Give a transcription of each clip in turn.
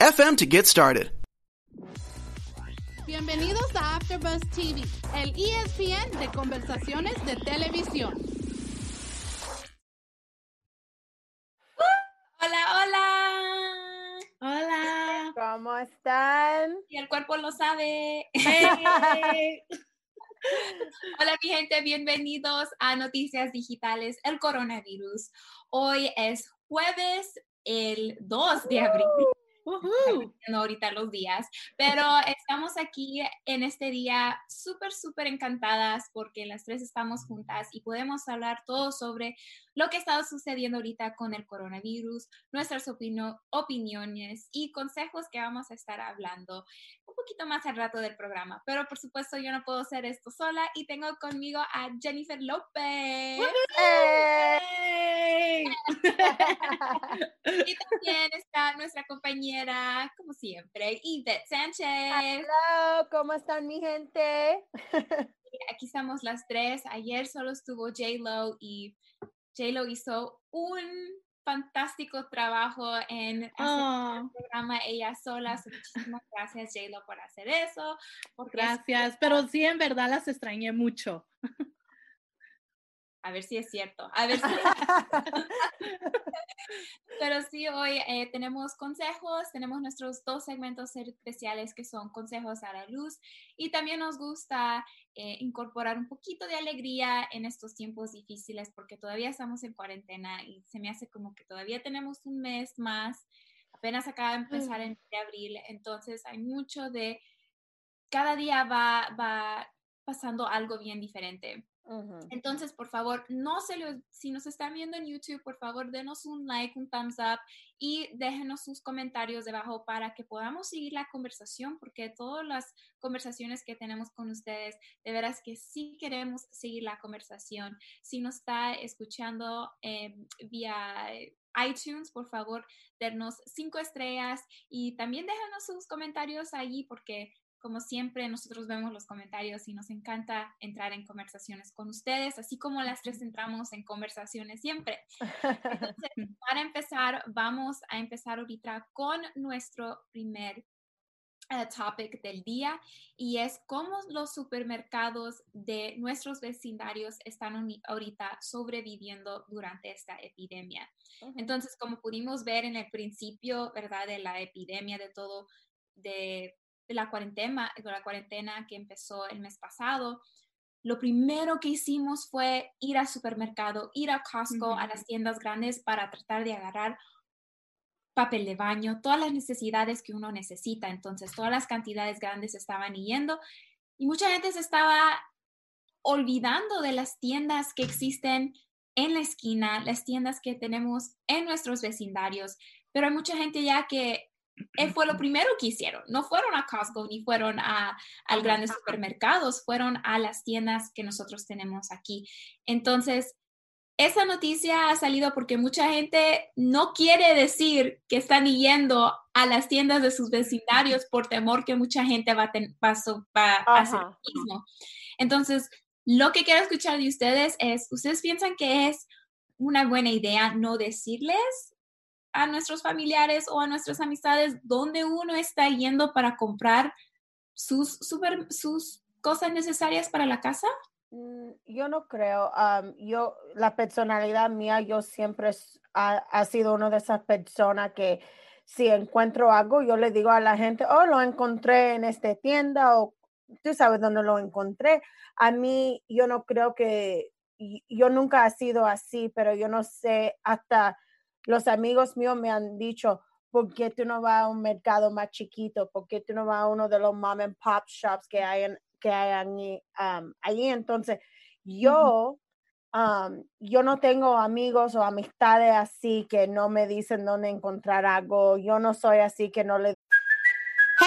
anchor.fm FM to get started. Bienvenidos a AfterBuzz TV, el ESPN de conversaciones de televisión. Hola, hola. Hola. ¿Cómo están? Y el cuerpo lo sabe. Hey. Hola, mi gente, bienvenidos a Noticias Digitales, el coronavirus. Hoy es jueves, el 2 de abril. Woohoo. no ahorita los días, pero estamos aquí en este día súper, súper encantadas porque las tres estamos juntas y podemos hablar todo sobre lo que está sucediendo ahorita con el coronavirus, nuestras opino- opiniones y consejos que vamos a estar hablando un poquito más al rato del programa. Pero por supuesto yo no puedo hacer esto sola y tengo conmigo a Jennifer López. Y también está nuestra compañera, como siempre, Yvette Sánchez. Hello, ¿cómo están mi gente? Aquí estamos las tres. Ayer solo estuvo J-Lo y J-Lo hizo un fantástico trabajo en hacer Oh, el programa ella sola. So, muchísimas gracias, J-Lo, por hacer eso. Gracias, pero sí, en verdad las extrañé mucho. a ver si es cierto. A ver si Pero sí, hoy eh, tenemos consejos, tenemos nuestros dos segmentos especiales que son consejos a la luz y también nos gusta eh, incorporar un poquito de alegría en estos tiempos difíciles porque todavía estamos en cuarentena y se me hace como que todavía tenemos un mes más, apenas acaba de empezar en de abril, entonces hay mucho de, cada día va, va pasando algo bien diferente. Ujú. Entonces, por favor, no se lo, si nos están viendo en YouTube, por favor, denos un like, un thumbs up y déjenos sus comentarios debajo para que podamos seguir la conversación, porque todas las conversaciones que tenemos con ustedes, de veras que sí queremos seguir la conversación. Si nos está escuchando eh, vía iTunes, por favor, denos cinco estrellas y también déjanos sus comentarios allí, porque como siempre, nosotros vemos los comentarios y nos encanta entrar en conversaciones con ustedes, así como las tres entramos en conversaciones siempre. Entonces, para empezar, vamos a empezar ahorita con nuestro primer eh, topic del día y es cómo los supermercados de nuestros vecindarios están ahorita sobreviviendo durante esta epidemia. Entonces, como pudimos ver en el principio, ¿verdad? De la epidemia, de todo, de la, cuarentena, de la cuarentena que empezó el mes pasado, lo primero que hicimos fue ir al supermercado, ir a Costco, a las tiendas grandes para tratar de agarrar papel de baño, todas las necesidades que uno necesita. Entonces, todas las cantidades grandes estaban yendo y mucha gente se estaba olvidando de las tiendas que existen en la esquina, las tiendas que tenemos en nuestros vecindarios, pero hay mucha gente ya que eh, fue lo primero que hicieron. No fueron a Costco ni fueron a, al grandes supermercados, fueron a las tiendas que nosotros tenemos aquí. Entonces, esa noticia ha salido porque mucha gente no quiere decir que están yendo a las tiendas de sus vecindarios por temor que mucha gente va a, ten- va a va a hacer lo mismo. Entonces, lo que quiero escuchar de ustedes es, ¿ustedes piensan que es una buena idea no decirles a nuestros familiares o a nuestras amistades dónde uno está yendo para comprar sus, super, sus cosas necesarias para la casa? Mm, Yo no creo. yo, la personalidad mía, yo siempre ha, ha sido una de esas personas que si encuentro algo, yo le digo a la gente, oh, lo encontré en esta tienda o tú sabes dónde lo encontré. A mí, yo no creo que, yo nunca he sido así, pero yo no sé, hasta los amigos míos me han dicho, ¿por qué tú no vas a un mercado más chiquito? ¿Por qué tú no vas a uno de los mom and pop shops que hay, en- que hay allí? um, allí? Entonces, yo, um, yo no tengo amigos o amistades así que no me dicen dónde encontrar algo. Yo no soy así que no le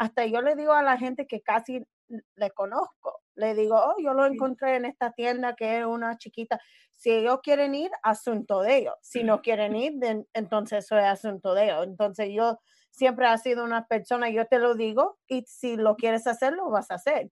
hasta yo le digo a la gente que casi le conozco, le digo, oh, yo lo encontré en esta tienda que es una chiquita. Si ellos quieren ir, asunto de ellos. Si no quieren ir, entonces eso es asunto de ellos. Entonces yo siempre he sido una persona, yo te lo digo, y si lo quieres hacer, lo vas a hacer.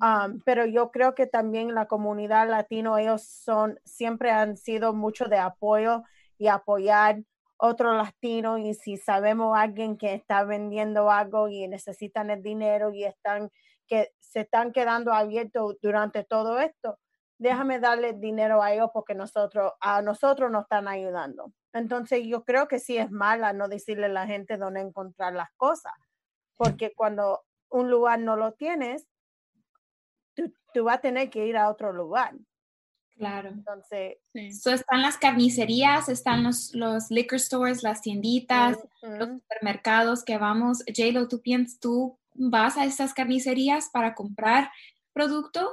Um, pero yo creo que también la comunidad latino, ellos son, siempre han sido mucho de apoyo y apoyar otro latino y si sabemos a alguien que está vendiendo algo y necesitan el dinero y están que se están quedando abiertos durante todo esto, déjame darle dinero a ellos porque nosotros a nosotros nos están ayudando. Entonces yo creo que sí es mala no decirle a la gente dónde encontrar las cosas, porque cuando un lugar no lo tienes, tú, tú vas a tener que ir a otro lugar. Claro. Entonces, Sí. So, están las carnicerías, están los, los liquor stores, las tienditas, los supermercados que vamos. J-Lo, ¿tú piensas, tú vas a esas carnicerías para comprar producto?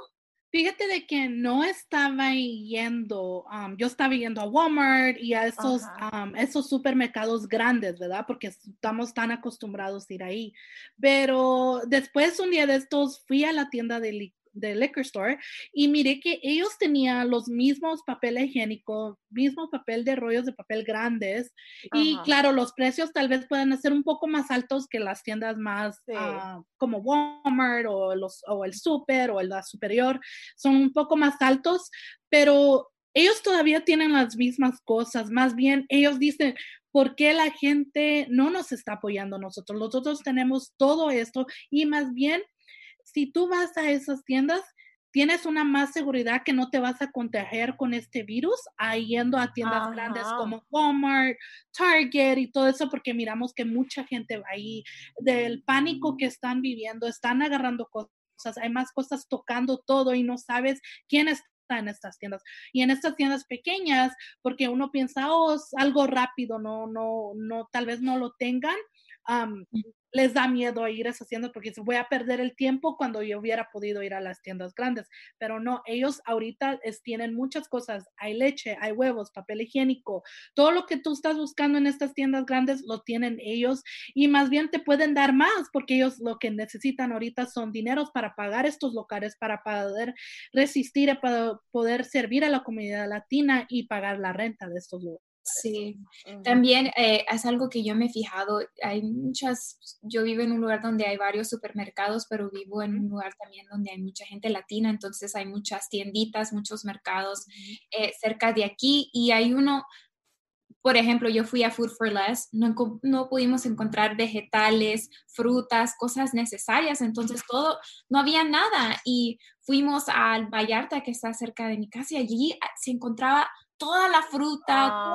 Fíjate de que no estaba yendo, um, yo estaba yendo a Walmart y a esos, um, esos supermercados grandes, ¿verdad? Porque estamos tan acostumbrados a ir ahí. Pero después un día de estos fui a la tienda de, li- de liquor store y miré que ellos tenían los mismos papel higiénico, mismo papel de rollos de papel grandes y claro, los precios tal vez puedan ser un poco más altos que las tiendas más Sí. ah, como Walmart o, los, o el super o el la superior, son un poco más altos, pero ellos todavía tienen las mismas cosas, más bien ellos dicen, ¿por qué la gente no nos está apoyando nosotros? Nosotros tenemos todo esto y más bien, si tú vas a esas tiendas, tienes una más seguridad que no te vas a contagiar con este virus a yendo a tiendas grandes como Walmart, Target y todo eso, porque miramos que mucha gente va ahí del pánico que están viviendo, están agarrando cosas, hay más cosas tocando todo y no sabes quién está en estas tiendas. Y en estas tiendas pequeñas, porque uno piensa, oh, es algo rápido, no, no, no, tal vez no lo tengan. Am, les da miedo a ir a esas tiendas porque se voy a perder el tiempo cuando yo hubiera podido ir a las tiendas grandes. Pero no, ellos ahorita es- tienen muchas cosas. Hay leche, hay huevos, papel higiénico. Todo lo que tú estás buscando en estas tiendas grandes lo tienen ellos y más bien te pueden dar más porque ellos lo que necesitan ahorita son dineros para pagar estos locales, para poder resistir, para poder servir a la comunidad latina y pagar la renta de estos lugares. Sí. También eh, es algo que yo me he fijado. Hay muchas, yo vivo en un lugar donde hay varios supermercados, pero vivo en un lugar también donde hay mucha gente latina, entonces hay muchas tienditas, muchos mercados eh, cerca de aquí y hay uno, por ejemplo, yo fui a Food for Less, no, no pudimos encontrar vegetales, frutas, cosas necesarias, entonces todo, no había nada y fuimos al Vallarta que está cerca de mi casa y allí ah, se encontraba toda la fruta,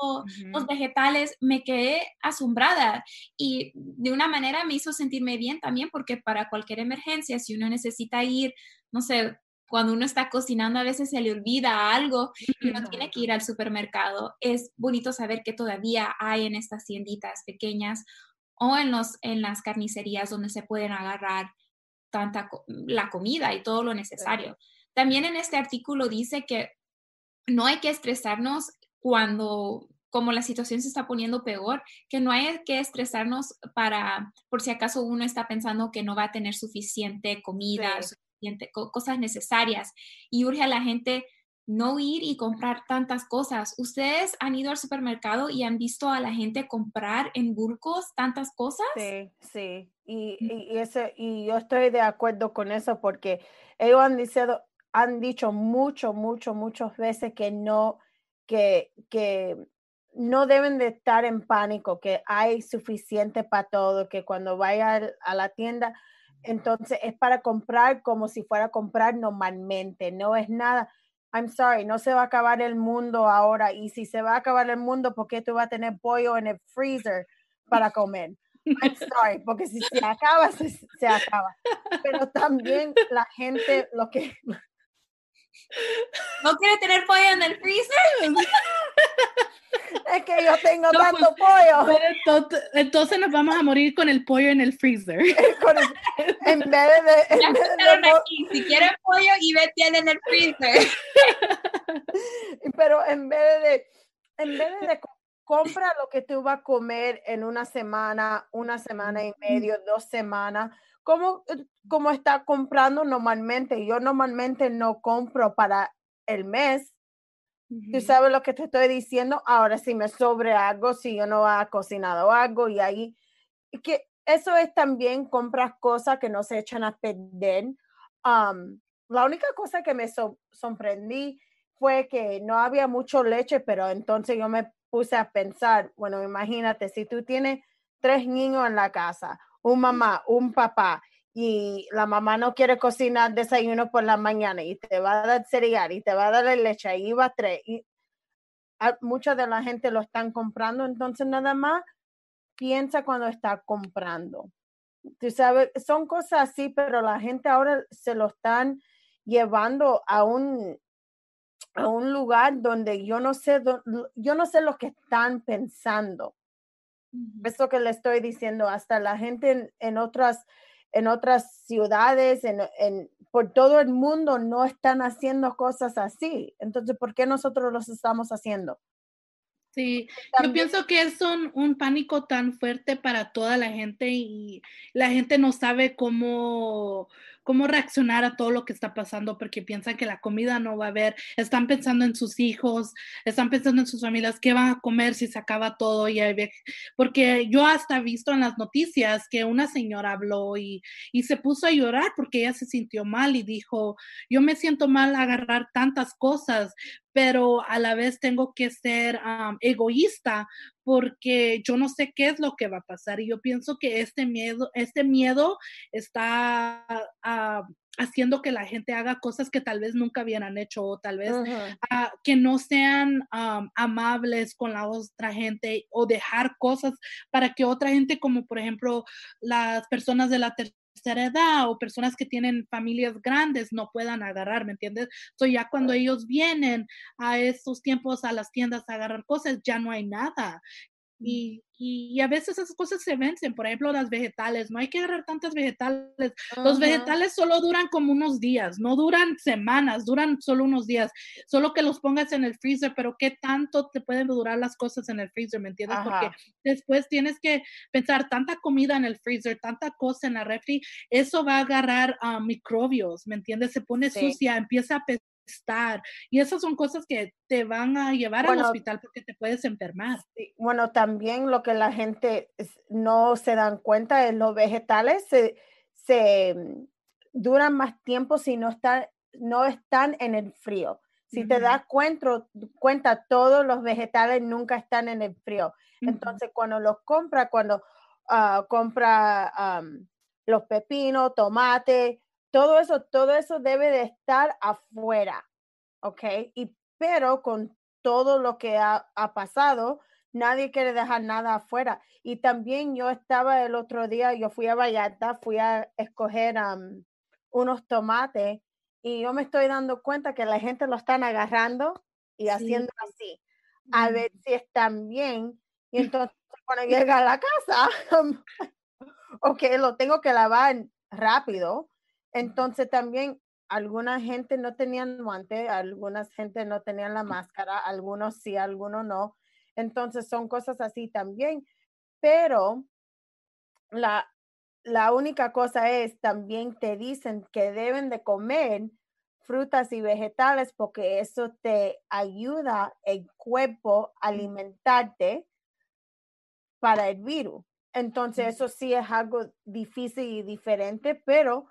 todo- los vegetales, me quedé asombrada y de una manera me hizo sentirme bien también porque para cualquier emergencia, si uno necesita ir, no sé, cuando uno está cocinando a veces se le olvida algo y uno tiene que ir al supermercado, es bonito saber que todavía hay en estas tienditas pequeñas o en, los, en las carnicerías donde se pueden agarrar tanta la comida y todo lo necesario. También en este artículo dice que no hay que estresarnos cuando como la situación se está poniendo peor, que no hay que estresarnos para, por si acaso uno está pensando que no va a tener suficiente comida, Sí. suficiente, co- cosas necesarias, y urge a la gente no ir y comprar tantas cosas. ¿Ustedes han ido al supermercado y han visto a la gente comprar en bulcos tantas cosas? Sí, sí. Y, y, y ese, y yo estoy de acuerdo con eso porque ellos han dicho, han dicho mucho, mucho, muchas veces que no, que, que no deben de estar en pánico, que hay suficiente para todo, que cuando vaya a la tienda, entonces es para comprar como si fuera a comprar normalmente, no es nada. I'm sorry, no se va a acabar el mundo ahora. Y si se va a acabar el mundo, ¿por qué tú vas a tener pollo en el freezer para comer? I'm sorry, porque si se acaba, se, se acaba. Pero también la gente, lo que, ¿No quiere tener pollo en el freezer? es que yo tengo tanto pollo. Pero entonces, nos vamos a morir con el pollo en el freezer. El- en vez de, en vez de aquí. Si quieren pollo, y tiene en el freezer. pero en vez de, en vez de co- compra lo que tú vas a comer en una semana, una semana y medio, dos semanas, como, como está comprando normalmente. Yo normalmente no compro para el mes. Tú sabes lo que te estoy diciendo. Ahora, si me sobre algo, si yo no ha cocinado algo y ahí, que eso es también compras cosas que no se echan a perder. Am, la única cosa que me so- sorprendí fue que no había mucho leche, pero entonces yo me puse a pensar, bueno, imagínate, si tú tienes tres niños en la casa, un mamá, un papá, y la mamá no quiere cocinar desayuno por la mañana y te va a dar cereal y te va a dar leche, ahí va tres, y a- mucha de la gente lo están comprando, entonces nada más piensa cuando está comprando. Tú sabes, son cosas así, pero la gente ahora se lo están llevando a un, a un lugar donde yo no sé, yo no sé lo que están pensando. Eso que le estoy diciendo, hasta la gente en, en otras, en otras ciudades, en, en- por todo el mundo, no están haciendo cosas así. Entonces, ¿por qué nosotros los estamos haciendo? Sí, yo pienso que es un, un pánico tan fuerte para toda la gente y la gente no sabe cómo, cómo reaccionar a todo lo que está pasando porque piensan que la comida no va a haber, están pensando en sus hijos, están pensando en sus familias, qué van a comer si se acaba todo y porque yo hasta he visto en las noticias que una señora habló y, se puso a llorar porque ella se sintió mal y dijo, yo me siento mal agarrar tantas cosas, pero a la vez tengo que ser egoísta porque yo no sé qué es lo que va a pasar y yo pienso que este miedo, este miedo está ah, haciendo que la gente haga cosas que tal vez nunca hubieran hecho o tal vez ah, que no sean am, amables con la otra gente o dejar cosas para que otra gente, como por ejemplo las personas de la tercera edad o personas que tienen familias grandes no puedan agarrar, ¿me entiendes? So ya cuando ellos vienen a estos tiempos a las tiendas a agarrar cosas, ya no hay nada. Y, y, a veces esas cosas se vencen, por ejemplo, las vegetales, no hay que agarrar tantas vegetales. Los vegetales solo duran como unos días, no duran semanas, duran solo unos días, solo que los pongas en el freezer, pero ¿qué tanto te pueden durar las cosas en el freezer? ¿Me entiendes? Porque después tienes que pensar tanta comida en el freezer, tanta cosa en la refri, eso va a agarrar ah, microbios, ¿me entiendes? Se pone Sí. sucia, empieza a apestar y esas son cosas que te van a llevar al Bueno, hospital porque te puedes enfermar. Sí, Bueno, también lo que la gente no se dan cuenta es los vegetales se, se mm, duran más tiempo si no están, no están en el frío. Si te Ujú. das cuenta, cuenta, todos los vegetales nunca están en el frío. Ujú. Entonces, cuando los compra, cuando ah, compra am, los pepinos, tomate, todo eso, todo eso debe de estar afuera, ¿ok? Y pero con todo lo que ha, ha pasado, nadie quiere dejar nada afuera. Y también yo estaba el otro día, yo fui a Vallarta, fui a escoger unos tomates y yo me estoy dando cuenta que la gente lo están agarrando y Sí. haciendo así, a Mm. ver si están bien. Y entonces cuando llega a la casa, ok, lo tengo que lavar rápido. Entonces también alguna gente no tenían guante, algunas gente no tenían la máscara, algunos sí, algunos no. Entonces son cosas así también. Pero la, la única cosa es, también te dicen que deben de comer frutas y vegetales porque eso te ayuda el cuerpo a alimentarte para el virus. Entonces, eso sí es algo difícil y diferente, pero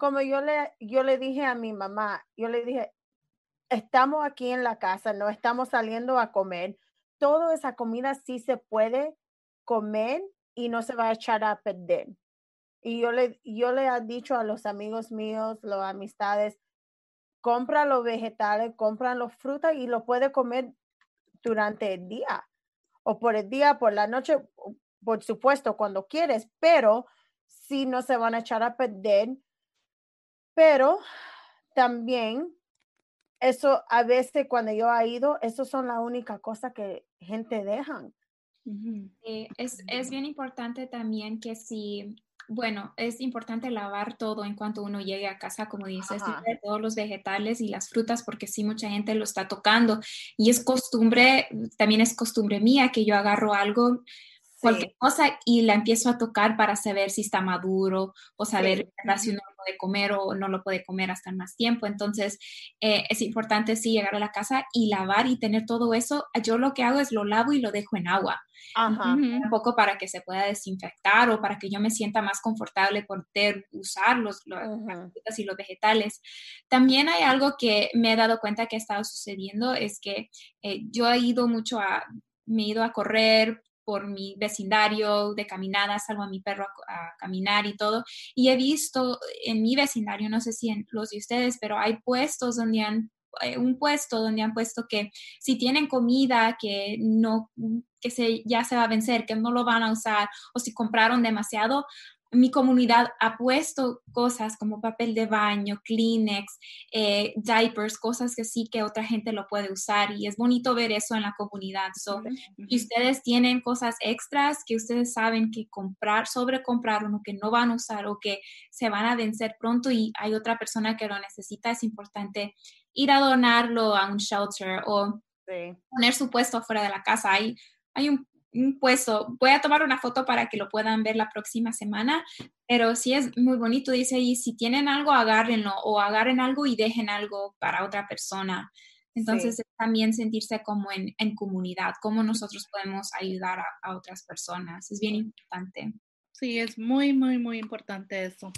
como yo le, yo le dije a mi mamá, yo le dije, estamos aquí en la casa, no estamos saliendo a comer, toda esa comida sí se puede comer y no se va a echar a perder. Y yo le, yo le he dicho a los amigos míos, las amistades, compra los vegetales, compran los frutas y lo puede comer durante el día o por el día, por la noche, por supuesto, cuando quieres, pero si no se van a echar a perder. Pero también eso a veces cuando yo he ido, eso son la única cosa que gente dejan. es, es bien importante también que si bueno, es importante lavar todo en cuanto uno llegue a casa, como dices, todos los vegetales y las frutas, porque sí mucha gente lo está tocando. Y es costumbre, también es costumbre mía que yo agarro algo, cualquier cosa, y la empiezo a tocar para saber si está maduro o saber si uno lo puede comer o no lo puede comer hasta más tiempo. Entonces, eh, es importante sí llegar a la casa y lavar y tener todo eso. Yo lo que hago es lo lavo y lo dejo en agua. Un poco para que se pueda desinfectar o para que yo me sienta más confortable poder usar los, los frutas y los vegetales. También hay algo que me he dado cuenta que ha estado sucediendo, es que eh, yo he ido mucho a, me he ido a correr por mi vecindario de caminada, salgo a mi perro a, caminar y todo. Y he visto en mi vecindario, no sé si en los de ustedes, pero hay puestos donde han eh, un puesto donde han puesto que si tienen comida que no que se ya se va a vencer, que no lo van a usar o si compraron demasiado, mi comunidad ha puesto cosas como papel de baño, Kleenex, eh, diapers, cosas que sí que otra gente lo puede usar y es bonito ver eso en la comunidad. So, Si ustedes tienen cosas extras que ustedes saben que comprar, sobre comprar uno que no van a usar o que se van a vencer pronto y hay otra persona que lo necesita, es importante ir a donarlo a un shelter o poner su puesto fuera de la casa. Hay, hay un puesto. Voy a tomar una foto para que lo puedan ver la próxima semana, pero sí es muy bonito, dice ahí, si tienen algo, agárrenlo o agarren algo y dejen algo para otra persona. Entonces también sentirse como en, en, comunidad, cómo nosotros podemos ayudar a, otras personas. Es bien importante. Sí, es muy, muy, muy importante eso.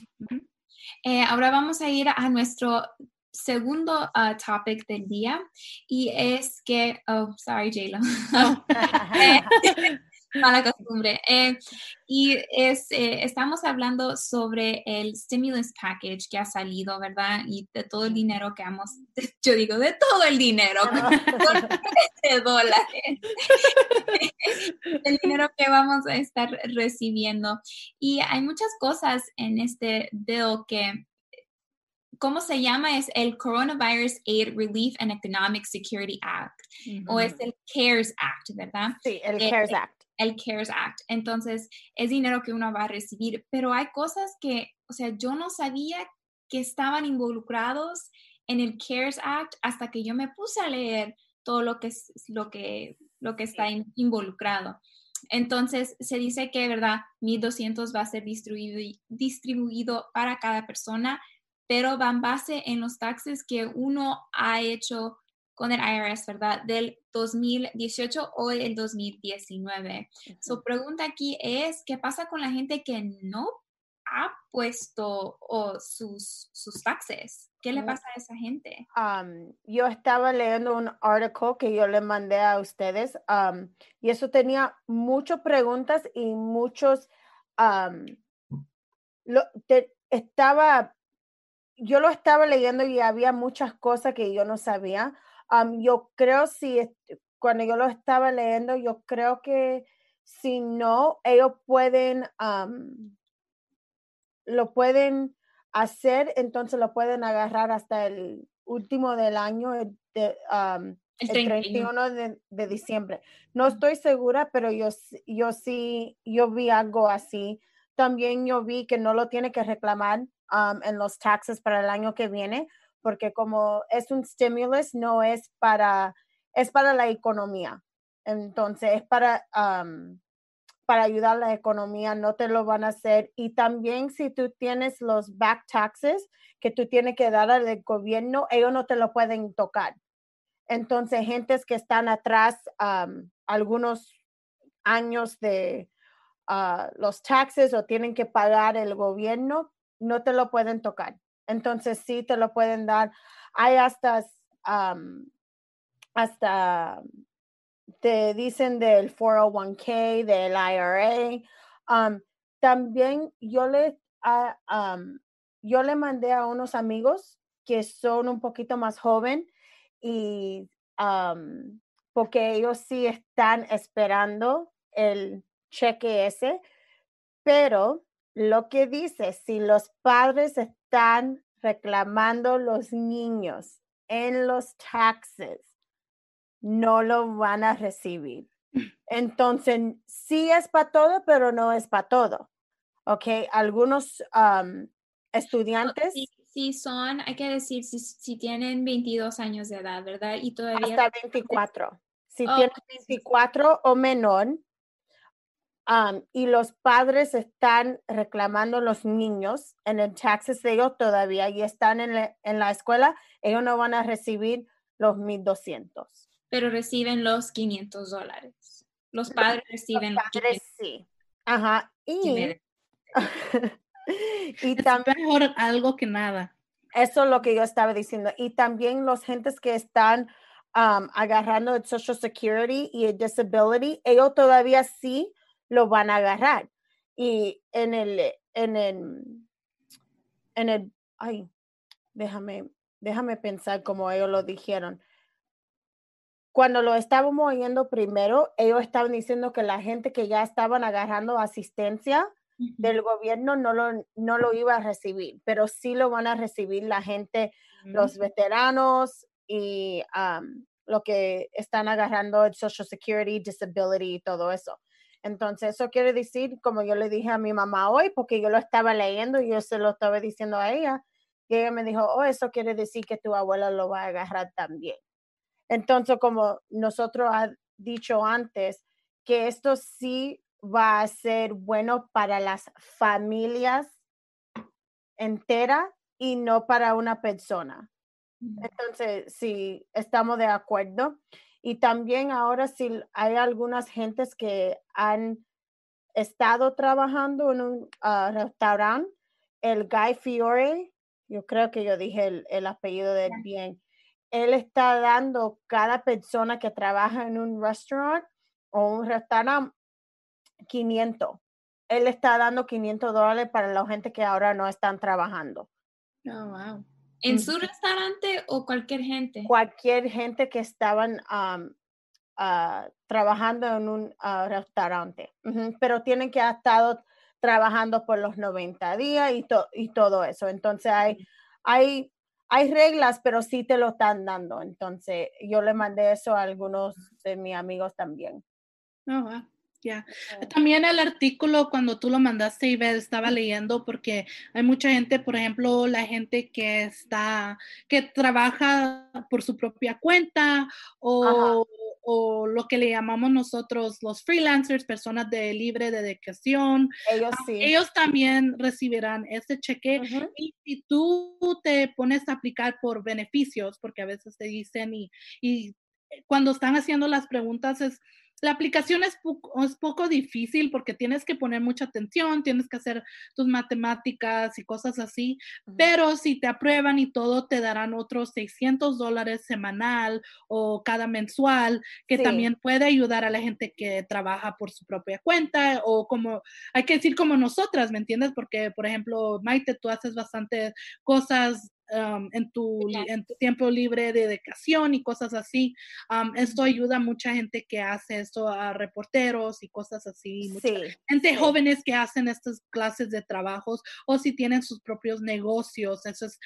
Eh, ahora vamos a ir a nuestro segundo uh, topic del día y es que, oh, sorry, Jayla. Mala costumbre. Eh, y es, eh, estamos hablando sobre el stimulus package que ha salido, ¿verdad? Y de todo el dinero que hemos, yo digo, de todo el dinero, de dólares, el dinero que vamos a estar recibiendo. Y hay muchas cosas en este bill que ¿cómo se llama? Es el Coronavirus Aid Relief and Economic Security Act, o es el CARES Act, ¿verdad? Sí, el eh, CARES Act. El CARES Act. Entonces, es dinero que uno va a recibir, pero hay cosas que, o sea, yo no sabía que estaban involucrados en el CARES Act hasta que yo me puse a leer todo lo que, es, lo que, lo que está involucrado. Entonces, se dice que, ¿verdad? 1.200 va a ser distribuido, distribuido para cada persona pero van base en los taxes que uno ha hecho con el IRS, ¿verdad? Del 2018 o el 2019. Su pregunta aquí es, ¿qué pasa con la gente que no ha puesto sus, sus taxes? ¿Qué le pasa a esa gente? yo estaba leyendo un artículo que yo le mandé a ustedes y eso tenía muchas preguntas y muchos... lo, estaba yo lo estaba leyendo y había muchas cosas que yo no sabía. yo creo si cuando yo lo estaba leyendo, yo creo que si no, ellos pueden, lo pueden hacer, entonces lo pueden agarrar hasta el último del año, el, 31 de, de, diciembre. No estoy segura, pero yo, yo sí, yo vi algo así. También yo vi que no lo tiene que reclamar en los taxes para el año que viene, porque como es un stimulus, no es para, es para la economía. Entonces, es para, para ayudar a la economía, no te lo van a hacer. Y también si tú tienes los back taxes que tú tienes que dar al gobierno, ellos no te lo pueden tocar. Entonces, gentes que están atrás um, algunos años de uh, los taxes o tienen que pagar el gobierno, no te lo pueden tocar. Entonces, sí te lo pueden dar. Hay hasta, hasta te dicen del 401k, del IRA. También yo le, ah, yo le mandé a unos amigos que son un poquito más joven y porque ellos sí están esperando el cheque ese, pero lo que dice, si los padres están reclamando los niños en los taxes, no lo van a recibir. Entonces, sí es para todo, pero no es para todo. ¿Ok? Algunos estudiantes. Sí, son, hay que decir, si, tienen 22 años de edad, ¿verdad? Y todavía. Hasta 24. Si tienen 24 o menor, y los padres están reclamando los niños en el taxes de ellos todavía y están en, en la escuela, ellos no van a recibir los 1200 pero reciben los 500 dólares. Los padres reciben los padres, sí. Ajá. Y, y también mejor algo que nada. Eso es lo que yo estaba diciendo. Y también los gentes que están agarrando el Social Security y el Disability, ellos todavía sí lo van a agarrar. Y en el, en el, en el, ay, déjame, déjame pensar como ellos lo dijeron cuando lo estábamos oyendo primero, ellos estaban diciendo que la gente que ya estaban agarrando asistencia del gobierno no lo, no lo iba a recibir, pero sí lo van a recibir la gente, los mm. veteranos y lo que están agarrando el Social Security, Disability y todo eso. Entonces, eso quiere decir, como yo le dije a mi mamá hoy, porque yo lo estaba leyendo y yo se lo estaba diciendo a ella, y ella me dijo, oh, eso quiere decir que tu abuela lo va a agarrar también. Entonces, como nosotros ha dicho antes, que esto sí va a ser bueno para las familias enteras y no para una persona. Entonces, sí, estamos de acuerdo. Y también ahora sí hay algunas gentes que han estado trabajando en un ah, restaurante, el Guy Fiore, yo creo que yo dije el, apellido del bien, él está dando cada persona que trabaja en un restaurant o un restaurante 500. Él está dando 500 dólares para la gente que ahora no están trabajando. Oh, wow. ¿En su restaurante o cualquier gente? Cualquier gente que estaban ah, trabajando en un ah, restaurante. Pero tienen que haber estado trabajando por los 90 días y, y todo eso. Entonces hay, hay hay reglas, pero sí te lo están dando. Entonces, yo le mandé eso a algunos de mis amigos también. Oh, ya. También el artículo, cuando tú lo mandaste, y estaba leyendo porque hay mucha gente, por ejemplo, la gente que está, que trabaja por su propia cuenta o o lo que le llamamos nosotros los freelancers, personas de libre dedicación. Ellos ah, sí. Ellos también recibirán ese cheque. Y si tú te pones a aplicar por beneficios, porque a veces te dicen y, y cuando están haciendo las preguntas es la aplicación es, es, poco difícil porque tienes que poner mucha atención, tienes que hacer tus matemáticas y cosas así, pero si te aprueban y todo, te darán otros 600 dólares semanal o cada mensual, que también puede ayudar a la gente que trabaja por su propia cuenta o como, hay que decir como nosotras, ¿me entiendes? Porque, por ejemplo, Maite, tú haces bastante cosas en, tu, en tu tiempo libre de dedicación y cosas así. esto ayuda a mucha gente que hace esto, a reporteros y cosas así. Mucha gente jóvenes que hacen estas clases de trabajos o si tienen sus propios negocios. Eso es,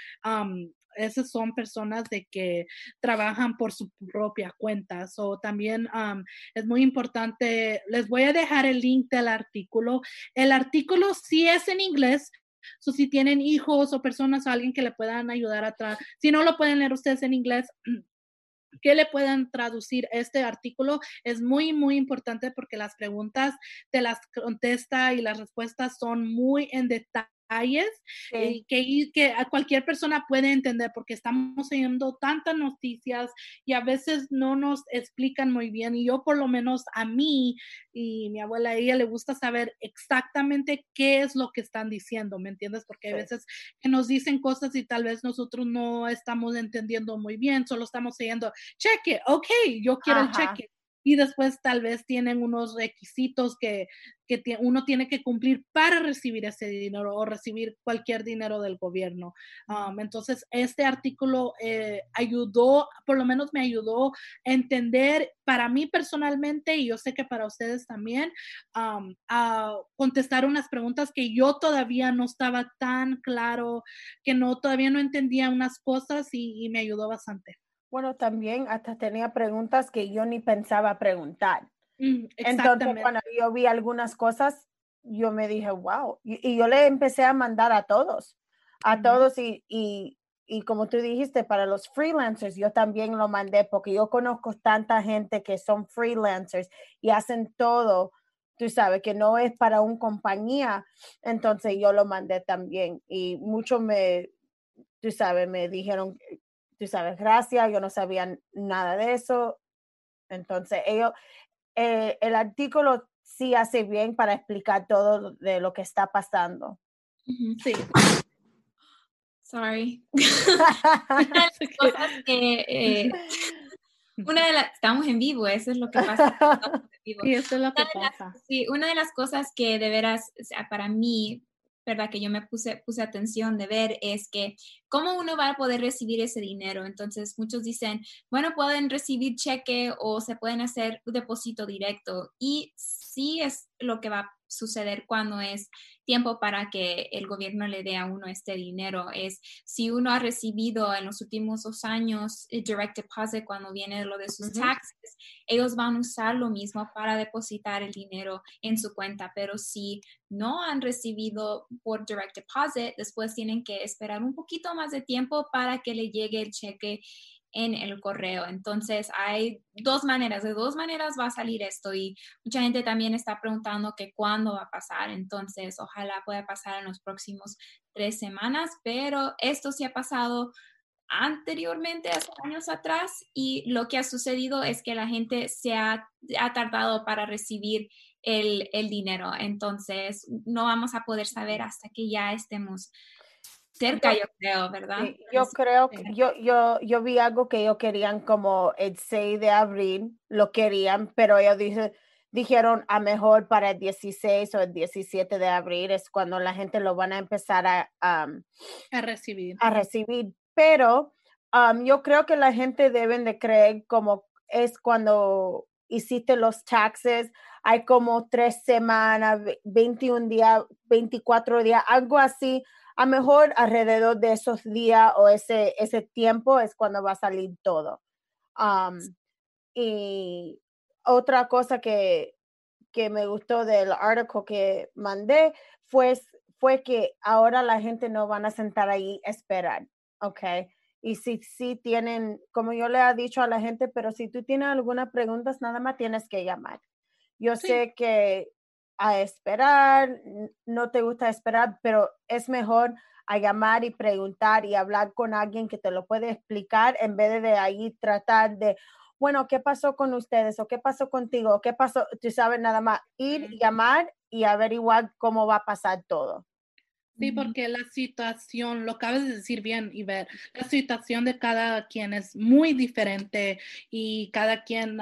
esas son personas de que trabajan por su propia cuenta. O también es muy importante, les voy a dejar el link del artículo. El artículo sí es en inglés, So, si tienen hijos o personas o alguien que le puedan ayudar atrás, si no lo pueden leer ustedes en inglés, que le puedan traducir este artículo es muy, muy importante porque las preguntas te las contesta y las respuestas son muy en detalle detalles Sí. que, que a cualquier persona puede entender porque estamos oyendo tantas noticias y a veces no nos explican muy bien y yo por lo menos a mí y mi abuela a ella le gusta saber exactamente qué es lo que están diciendo, ¿me entiendes? Porque Sí. veces que nos dicen cosas y tal vez nosotros no estamos entendiendo muy bien, solo estamos siguiendo cheque, ok, yo quiero el Ajá. cheque y después tal vez tienen unos requisitos que, que uno tiene que cumplir para recibir ese dinero o recibir cualquier dinero del gobierno. Um, entonces, este artículo eh, ayudó, por lo menos me ayudó a entender para mí personalmente, y yo sé que para ustedes también, um, a contestar unas preguntas que yo todavía no estaba tan claro, que no todavía no entendía unas cosas y me ayudó bastante. Bueno, también hasta tenía preguntas que yo ni pensaba preguntar. Mm, Entonces, cuando yo vi algunas cosas, yo me dije, wow. Y, y yo le empecé a mandar a todos, a Ujú. todos. Y, y, y como tú dijiste, para los freelancers, yo también lo mandé porque yo conozco tanta gente que son freelancers y hacen todo, tú sabes, que no es para una compañía. Entonces, yo lo mandé también. Y muchos me, tú sabes, me dijeron, tú sabes, gracias, yo no sabía nada de eso. Entonces, ellos, eh, el artículo sí hace bien para explicar todo de lo que está pasando. Sí. Sorry. Una de las cosas que, eh, una de las, estamos en vivo, eso es lo que pasa. Y eso es lo que Una de las- pasa. sí, una de las cosas que de veras, para mí, ¿verdad? Que yo me puse, puse atención de ver es que cómo uno va a poder recibir ese dinero. Entonces, muchos dicen, bueno, pueden recibir cheque o se pueden hacer depósito directo. Y sí es lo que va a suceder cuando es tiempo para que el gobierno le dé a uno este dinero. Es si uno ha recibido en los últimos dos años el direct deposit cuando viene lo de sus taxes, ellos van a usar lo mismo para depositar el dinero en su cuenta, pero si no han recibido por direct deposit, después tienen que esperar un poquito más de tiempo para que le llegue el cheque en el correo. Entonces, hay dos maneras, de dos maneras va a salir esto y mucha gente también está preguntando que cuándo va a pasar. Entonces, ojalá pueda pasar en los próximos tres semanas, pero esto sí ha pasado anteriormente, hace años atrás, y lo que ha sucedido es que la gente se ha, tardado para recibir el dinero. Entonces, no vamos a poder saber hasta que ya estemos cerca, yo creo, ¿verdad? Yo creo que- yo, yo, yo vi algo que ellos querían como el 6 de abril, lo querían, pero ellos dice- dijeron a mejor para el 16 o el 17 de abril es cuando la gente lo van a empezar a, am, A recibir. a recibir. Pero am, yo creo que la gente deben de creer como es cuando hiciste los taxes, hay como tres semanas, ve- 21 días, 24 días, algo así. A mejor alrededor de esos días o ese, ese tiempo es cuando va a salir todo. Am, y otra cosa que, que me gustó del artículo que mandé fue, fue que ahora la gente no van a sentar ahí a esperar, ¿ok? Y si, si tienen, como yo le he dicho a la gente, pero si tú tienes algunas preguntas, nada más tienes que llamar. Yo Sí. sé que a esperar, no te gusta esperar, pero es mejor a llamar y preguntar y hablar con alguien que te lo puede explicar en vez de, de ahí tratar de, bueno, ¿qué pasó con ustedes? ¿O qué pasó contigo? ¿O qué pasó? Tú sabes, nada más ir, llamar y averiguar cómo va a pasar todo. Sí, porque la situación, lo acabas de decir bien, y ver, la situación de cada quien es muy diferente y cada quien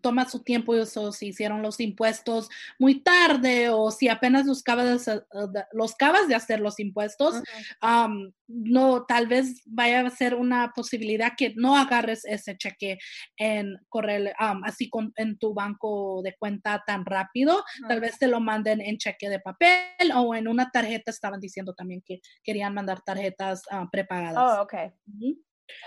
toma su tiempo, y eso, si hicieron los impuestos muy tarde o si apenas los acabas de, hacer- de- los acabas de hacer los impuestos, am, no, tal vez vaya a ser una posibilidad que no agarres ese cheque en correo, am, así con, en tu banco de cuenta tan rápido, tal vez te lo manden en cheque de papel o en una tarjeta, estaban diciendo también que querían mandar tarjetas ah, prepagadas. Oh, ok.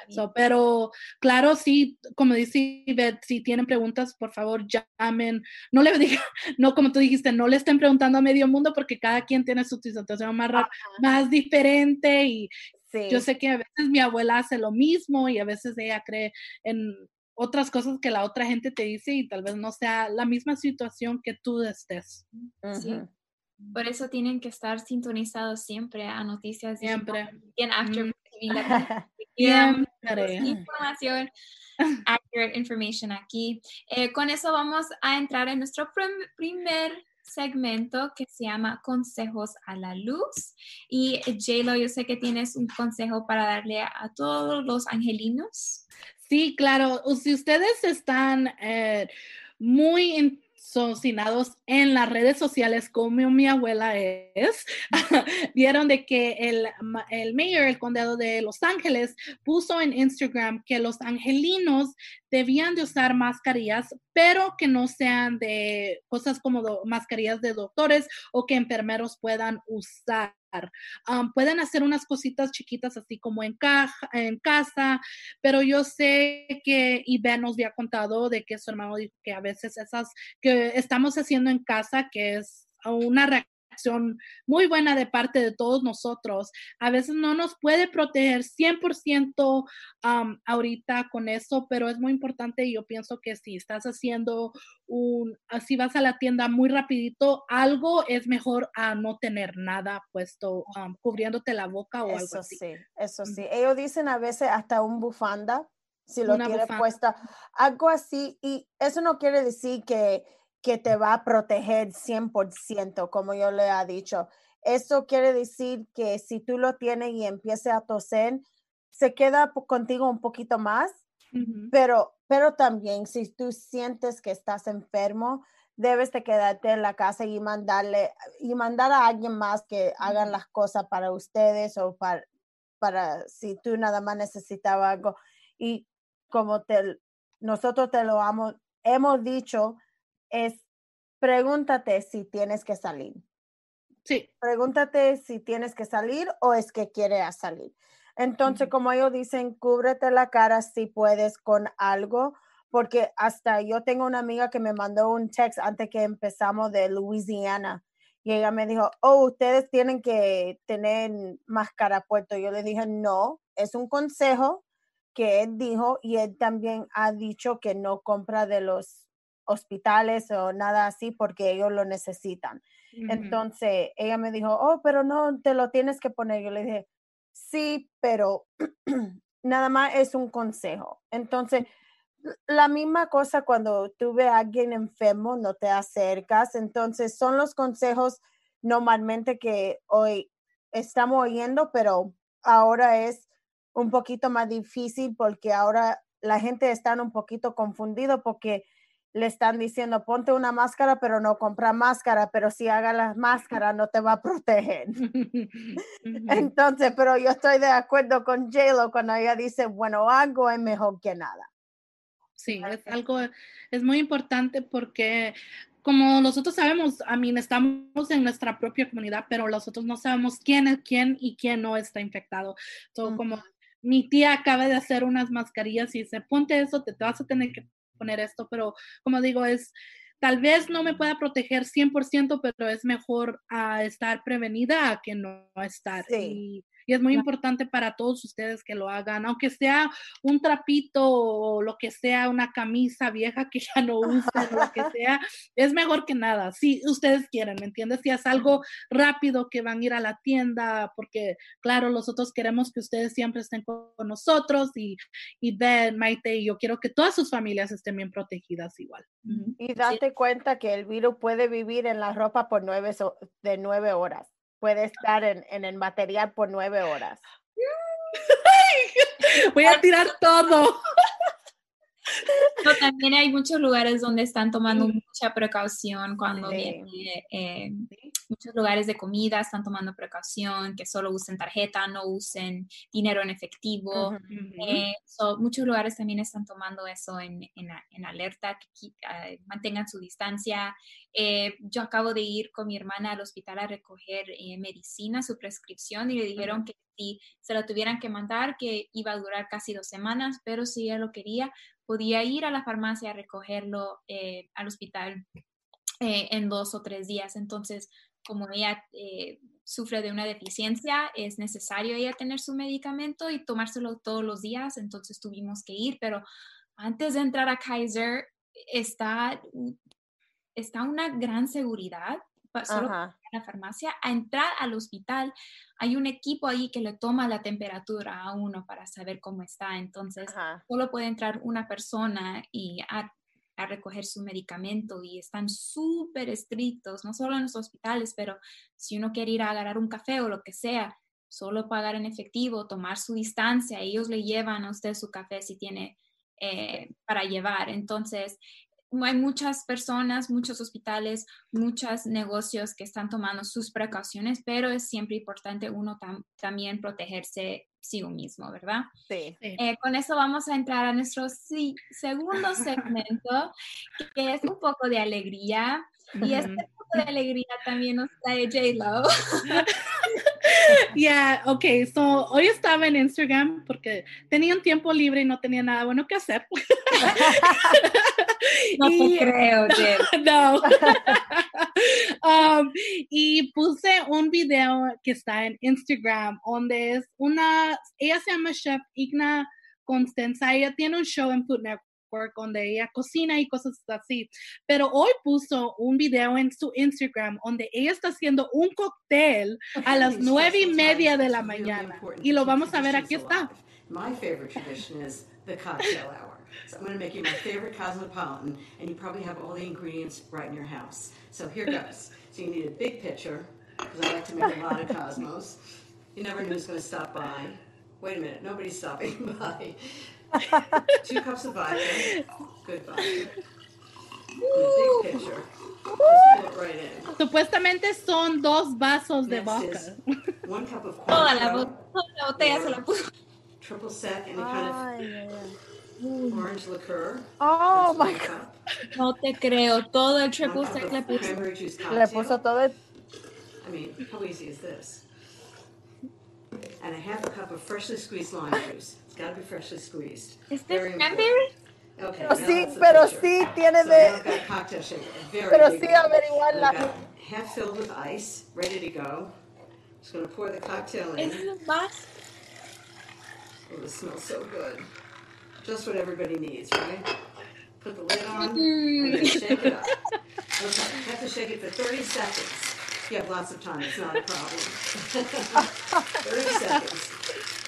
So, pero claro, sí, como dice Ivette, si tienen preguntas, por favor llamen. No le digan, no como tú dijiste, no le estén preguntando a medio mundo porque cada quien tiene su situación más, más diferente y Sí. yo sé que a veces mi abuela hace lo mismo y a veces ella cree en otras cosas que la otra gente te dice y tal vez no sea la misma situación que tú estés. Sí. Por eso tienen que estar sintonizados siempre a noticias. Siempre. En After. Siempre. Información, accurate information aquí. Eh, con eso vamos a entrar en nuestro prim- primer segmento que se llama Consejos a la Luz. Y eh, J-Lo, yo sé que tienes un consejo para darle a, todos los angelinos. Sí, claro. Si ustedes están eh, muy ensocinados en las redes sociales, como mi abuela es, vieron de que el, el mayor, el condado de Los Ángeles, puso en Instagram que los angelinos debían de usar mascarillas, pero que no sean de cosas como mascarillas de doctores o que enfermeros puedan usar. Um, pueden hacer unas cositas chiquitas así como en, en casa, pero yo sé que Iván nos había contado de que su hermano dijo que a veces esas que estamos haciendo en casa, que es una reacción muy buena de parte de todos nosotros, a veces no nos puede proteger 100% um, ahorita con eso, pero es muy importante y yo pienso que si estás haciendo un, si vas a la tienda muy rapidito, algo es mejor a no tener nada puesto, um, cubriéndote la boca o algo Eso así. sí, eso sí. Ellos dicen a veces hasta un bufanda, si lo Una bufanda. puesta, algo así. Y eso no quiere decir que, que te va a proteger 100%, como yo le he dicho. Eso quiere decir que si tú lo tienes y empieces a toser, se queda contigo un poquito más, pero, pero también si tú sientes que estás enfermo, debes de quedarte en la casa y mandarle y mandar a alguien más que hagan las cosas para ustedes o para, para si tú nada más necesitabas algo. Y como te, nosotros te lo hemos, hemos dicho, es pregúntate si tienes que salir. Sí. Pregúntate si tienes que salir o es que quieres salir. Entonces, como ellos dicen, cúbrete la cara si puedes con algo, porque hasta yo tengo una amiga que me mandó un text antes que empezamos de Louisiana y ella me dijo, oh, ustedes tienen que tener máscara puesto. Yo le dije, no, es un consejo que él dijo y él también ha dicho que no compra de los hospitales o nada así porque ellos lo necesitan. Entonces ella me dijo, oh, pero no te lo tienes que poner. Yo le dije, sí, pero nada más es un consejo. Entonces, la misma cosa cuando tú ves a alguien enfermo, no te acercas. Entonces, son los consejos normalmente que hoy estamos oyendo, pero ahora es un poquito más difícil porque ahora la gente está un poquito confundido porque le están diciendo ponte una máscara, pero no compra máscara, pero si haga la máscara no te va a proteger. Entonces, pero yo estoy de acuerdo con J-Lo cuando ella dice, bueno, algo es mejor que nada. Sí, es algo, es muy importante porque como nosotros sabemos, a mí estamos en nuestra propia comunidad, pero nosotros no sabemos quién es quién y quién no está infectado. So, como mi tía acaba de hacer unas mascarillas y dice, ponte eso, te, te vas a tener que poner esto, pero como digo, es, tal vez no me pueda proteger 100%, pero es mejor a estar prevenida a que no estar. Sí. Y, y es muy importante para todos ustedes que lo hagan, aunque sea un trapito o lo que sea, una camisa vieja que ya no usen, lo que sea, es mejor que nada, si ustedes quieren, ¿me entiendes? Si es algo rápido que van a ir a la tienda, porque claro, nosotros queremos que ustedes siempre estén con nosotros y, y Ben, Maite y yo quiero que todas sus familias estén bien protegidas igual. Y date cuenta que el virus puede vivir en la ropa por nueve, de nueve horas. Puede estar en, en el material por nueve horas. Voy a tirar todo. Pero también hay muchos lugares donde están tomando mucha precaución cuando Sí. viene, eh, muchos lugares de comida están tomando precaución, que solo usen tarjeta, no usen dinero en efectivo. Ujú. Ujú. Eh, so, muchos lugares también están tomando eso en, en, en alerta, que ah, mantengan su distancia. Eh, yo acabo de ir con mi hermana al hospital a recoger eh, medicina, su prescripción, y le dijeron que si se la tuvieran que mandar, que iba a durar casi dos semanas, pero si ella lo quería, podía ir a la farmacia a recogerlo eh, al hospital eh, en dos o tres días. Entonces, como ella eh, sufre de una deficiencia, es necesario ella tener su medicamento y tomárselo todos los días, entonces tuvimos que ir, pero antes de entrar a Kaiser está, está una gran seguridad solo Ajá. la farmacia. A entrar al hospital hay un equipo ahí que le toma la temperatura a uno para saber cómo está. Entonces, Ajá. solo puede entrar una persona y a, a recoger su medicamento y están súper estrictos, no solo en los hospitales, pero si uno quiere ir a agarrar un café o lo que sea, solo pagar en efectivo, tomar su distancia, ellos le llevan a usted su café si tiene eh, para llevar. Entonces, hay muchas personas, muchos hospitales, muchos negocios que están tomando sus precauciones, pero es siempre importante uno tam- también protegerse sí mismo, ¿verdad? Sí. Sí. Eh, con eso vamos a entrar a nuestro si- segundo segmento, que es un poco de alegría. Y este poco de alegría también nos trae J-Lo. Yeah, okay, so hoy estaba en Instagram porque tenía un tiempo libre y no tenía nada bueno que hacer. No te Y- creo, J. no. Um, y puse un video que está en Instagram donde es una, ella se llama Chef Igna Constanza, ella tiene un show en Food Network donde ella cocina y cosas así, pero hoy puso un video en su Instagram donde ella está haciendo un cóctel a las nueve y media de la mañana y lo vamos a ver aquí está. My favorite tradition is the cocktail hour. So I'm going to make you my favorite cosmopolitan, and you probably have all the ingredients right in your house. So here goes. So you need a big pitcher, because I like to make a lot of cosmos. You never knew who's going to stop by. Wait a minute, nobody's stopping by. Two cups of vodka. Good vodka. And a big pitcher. Just pour it right. Supuestamente son dos vasos de vodka. one cup of Toda la, Cointreau, bo- toda la botella se la puso. triple sec, any kind of. Orange liqueur. Oh That's my one God. cup. No te creo, todo el One triple cup sec of le puso. cranberry juice Le cocktail. puso todo el. I mean, how easy is this? And a half a cup of freshly squeezed lime juice. It's got to be freshly squeezed. ¿Este Very es important. cranberry? Okay, Pero now sí, that's the pero picture. sí tiene So now I've de. got a cocktail shaker, a very Pero big sí one. averiguar la I've got half filled with ice, ready to go. Just going to pour the cocktail in. Es más. Oh, this smells so good. Just what everybody needs, right? Put the lid on and then mm-hmm. shake it up. Okay, you have to shake it for 30 seconds. You have lots of time, it's not a problem. 30 seconds.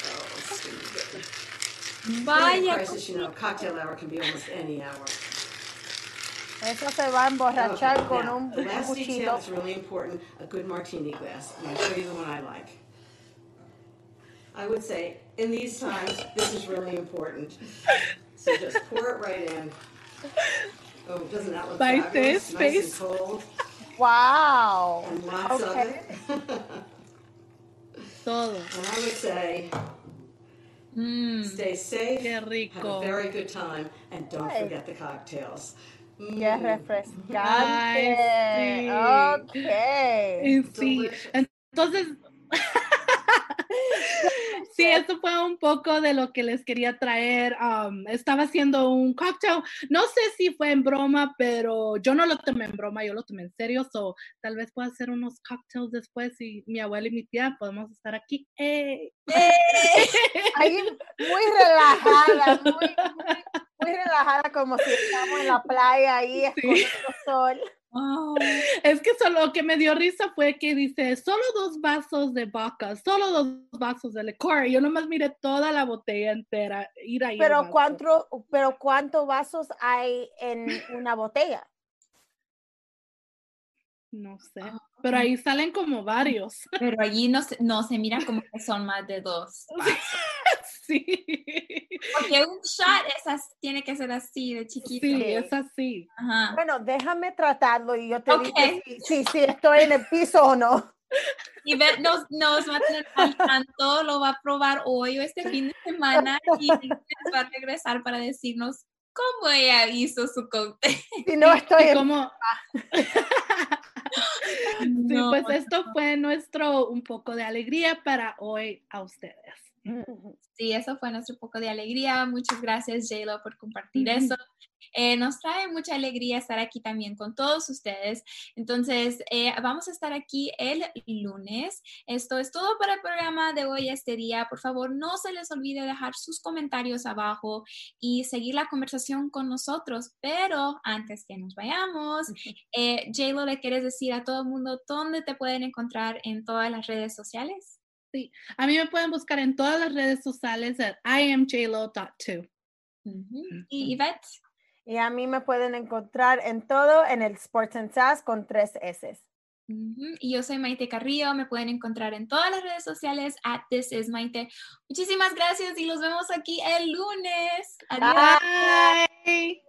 Oh, oh, it's gonna be good. In a Vaya. crisis, you know, cocktail hour can be almost any hour. Eso se va a emborrachar Okay, con now, un the last detail cuchillo. is really important, a good martini glass. I'm gonna show you the one I like. I would say, in these times, this is really important. So just pour it right in. Oh, doesn't that look Like fabulous? this, Nice and face. cold, Wow. and lots Okay. of it. Todo. And I would say, Mm. stay safe, Qué have a very good time, and don't Ay. forget the cocktails. Qué Mm. refrescante. Ay, sí. Ok. Y sí, Delicious. entonces, sí, eso fue un poco de lo que les quería traer. Um, estaba haciendo un cocktail, no sé si fue en broma, pero yo no lo tomé en broma, yo lo tomé en serio, so tal vez pueda hacer unos cocktails después y mi abuela y mi tía podemos estar aquí. ¡Eh! Ahí muy relajada, muy, muy, muy relajada, como si estamos en la playa ahí escondiendo sol. Oh. Es que solo lo que me dio risa fue que dice, solo dos vasos de vodka, solo dos vasos de licor. Y yo nomás miré toda la botella entera. Ir ahí Pero cuánto, pero cuántos vasos hay en una botella. No sé. Pero ahí salen como varios. Pero allí no se, no se mira como que son más de dos. sí. Porque un shot es as- tiene que ser así, de chiquito. Sí, es así. Ajá. Bueno, déjame tratarlo y yo te Ok. digo si, si, si estoy en el piso o no. Y ver, nos, nos va a tener al tanto, lo va a probar hoy o este fin de semana y nos va a regresar para decirnos cómo ella hizo su cóctel. Si no estoy Y en como, sí, No, pues esto fue nuestro un poco de alegría para hoy a ustedes. Sí, eso fue nuestro poco de alegría. Muchas gracias, JLo, por compartir eso. Eh, nos trae mucha alegría estar aquí también con todos ustedes. Entonces, eh, vamos a estar aquí el lunes. Esto es todo para el programa de hoy, este día. Por favor, no se les olvide dejar sus comentarios abajo y seguir la conversación con nosotros. Pero antes que nos vayamos, eh, JLo, ¿le quieres decir a todo el mundo dónde te pueden encontrar en todas las redes sociales? Sí, a mí me pueden buscar en todas las redes sociales at iamjlo.2. ¿Y Yvette? Y a mí me pueden encontrar en todo en el Sports and Sass con tres S. Y yo soy Maite Carrillo, me pueden encontrar en todas las redes sociales at This is Maite. Muchísimas gracias y los vemos aquí el lunes. Adiós. Bye.